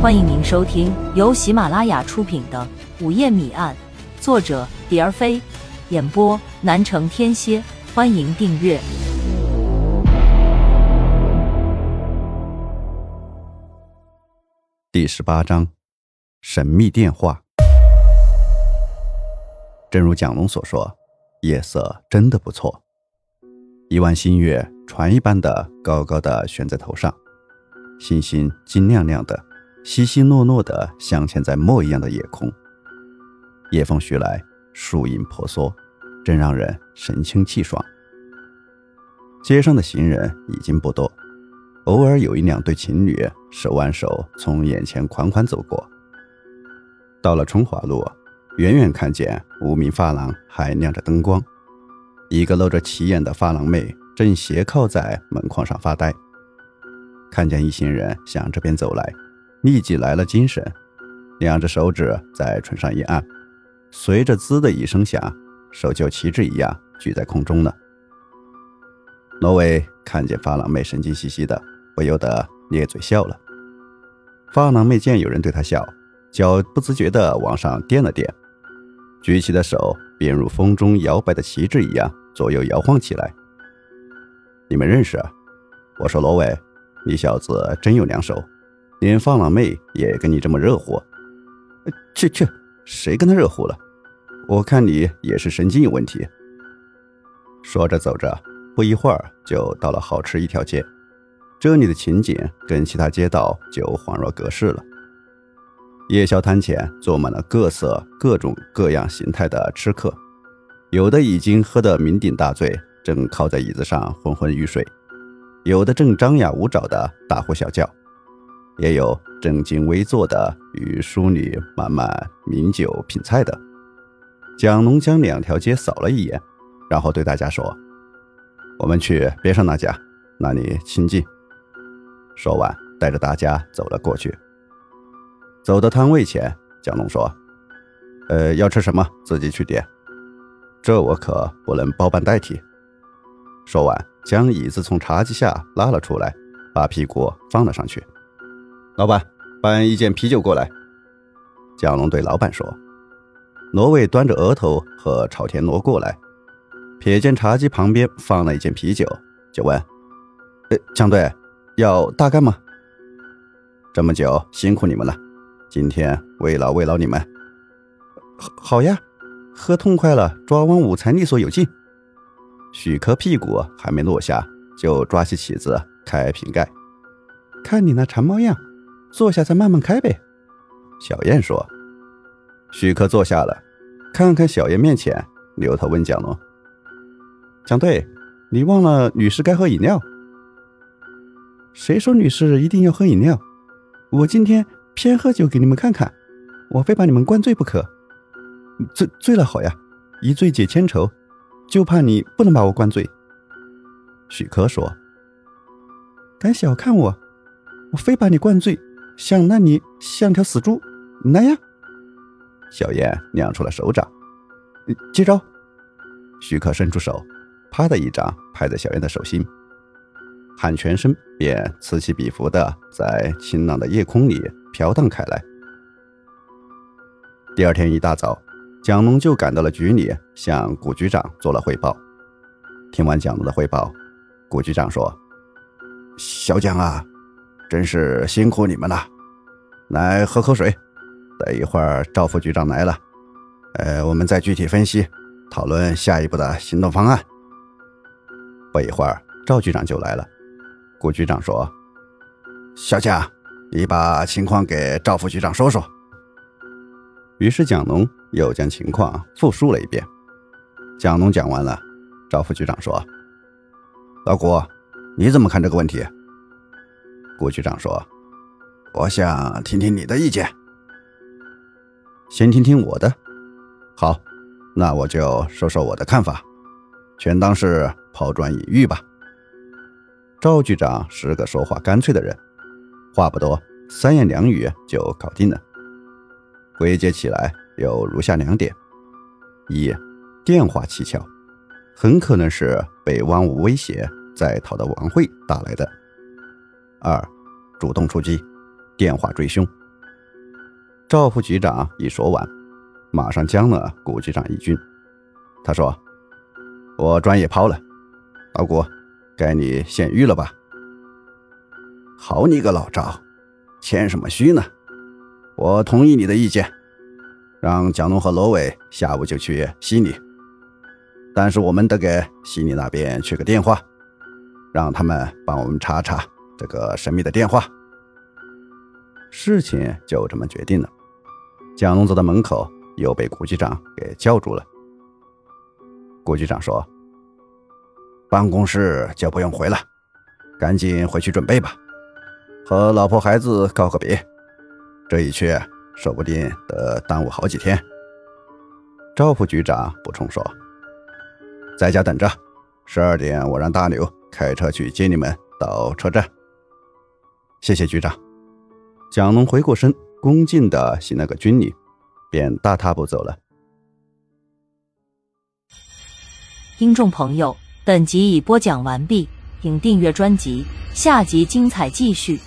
欢迎您收听由喜马拉雅出品的《午夜谜案》，作者蝶儿飞，演播南城天蝎。欢迎订阅第十八章：神秘电话。正如蒋龙所说，夜色真的不错，一弯新月船一般的高高的悬在头上，星星金亮亮的。稀稀落落的，镶嵌在墨一样的夜空。夜风徐来，树影婆娑，真让人神清气爽。街上的行人已经不多，偶尔有一两对情侣手挽手从眼前款款走过。到了春华路，远远看见无名发廊还亮着灯光，一个露着奇眼的发廊妹正斜靠在门框上发呆。看见一行人向这边走来。立即来了精神，两只手指在唇上一按，随着“滋”的一声响，手就旗帜一样举在空中了。罗伟看见发廊妹神经兮兮的，不由得咧嘴笑了。发廊妹见有人对她笑，脚不自觉地往上垫了垫，举起的手便如风中摇摆的旗帜一样左右摇晃起来。你们认识？啊？我说罗伟，你小子真有两手。连放浪妹也跟你这么热乎？去去，谁跟他热乎了？我看你也是神经有问题。说着走着，不一会儿就到了好吃一条街。这里的情景跟其他街道就恍若隔世了。夜宵摊前坐满了各色各种各样形态的吃客，有的已经喝得酩酊大醉，正靠在椅子上昏昏欲睡；有的正张牙舞爪的大呼小叫。也有正襟危坐的与淑女慢慢抿酒品菜的。蒋龙将两条街扫了一眼，然后对大家说：“我们去边上那家，那里清静。”说完，带着大家走了过去。走到摊位前，蒋龙说：“呃，要吃什么自己去点，这我可不能包办代替。”说完，将椅子从茶几下拉了出来，把屁股放了上去。老板，搬一件啤酒过来。蒋龙对老板说：“罗伟端着额头和朝田挪过来，瞥见茶几旁边放了一件啤酒，就问：‘呃，蒋队，要大干吗？’这么久辛苦你们了，今天慰劳慰劳你们。好，好呀，喝痛快了，抓完午餐利索有劲。许科屁股还没落下，就抓起起子开瓶盖，看你那馋猫样。”坐下再慢慢开呗，小燕说。许可坐下了，看看小燕面前，扭头问蒋龙：“蒋队，你忘了女士该喝饮料？谁说女士一定要喝饮料？我今天偏喝酒给你们看看，我非把你们灌醉不可。醉醉了好呀，一醉解千愁，就怕你不能把我灌醉。”许可说：“敢小看我，我非把你灌醉。”想那你像条死猪，来呀！小燕亮出了手掌，接招！徐克伸出手，啪的一掌拍在小燕的手心，喊全身便此起彼伏的在晴朗的夜空里飘荡开来。第二天一大早，蒋龙就赶到了局里，向古局长做了汇报。听完蒋龙的汇报，古局长说：“小蒋啊。”真是辛苦你们了，来喝口水。等一会儿赵副局长来了，呃，我们再具体分析，讨论下一步的行动方案。不一会儿，赵局长就来了。顾局长说：“小蒋，你把情况给赵副局长说说。”于是蒋龙又将情况复述了一遍。蒋龙讲完了，赵副局长说：“老谷，你怎么看这个问题？”顾局长说：“我想听听你的意见。先听听我的。好，那我就说说我的看法，全当是抛砖引玉吧。”赵局长是个说话干脆的人，话不多，三言两语就搞定了。归结起来有如下两点：一，电话蹊跷，很可能是被汪武威胁在逃的王慧打来的。二，主动出击，电话追凶，赵副局长一说完，马上将了顾局长一军。他说：“我专业抛了，老顾，该你献玉了吧？”好你个老赵，谦什么虚呢？我同意你的意见，让蒋龙和罗伟下午就去悉尼。但是我们得给悉尼那边去个电话，让他们帮我们查查这个神秘的电话。事情就这么决定了。蒋龙走到门口，又被顾局长给叫住了。顾局长说：“办公室就不用回了，赶紧回去准备吧，和老婆孩子告个别。这一去，说不定得耽误好几天。”赵副局长补充说：“在家等着，十二点我让大牛开车去接你们到车站。”谢谢局长。蒋龙回过身。恭敬的行了个军礼，便大踏步走了。听众朋友，本集已播讲完毕，请订阅专辑，下集精彩继续。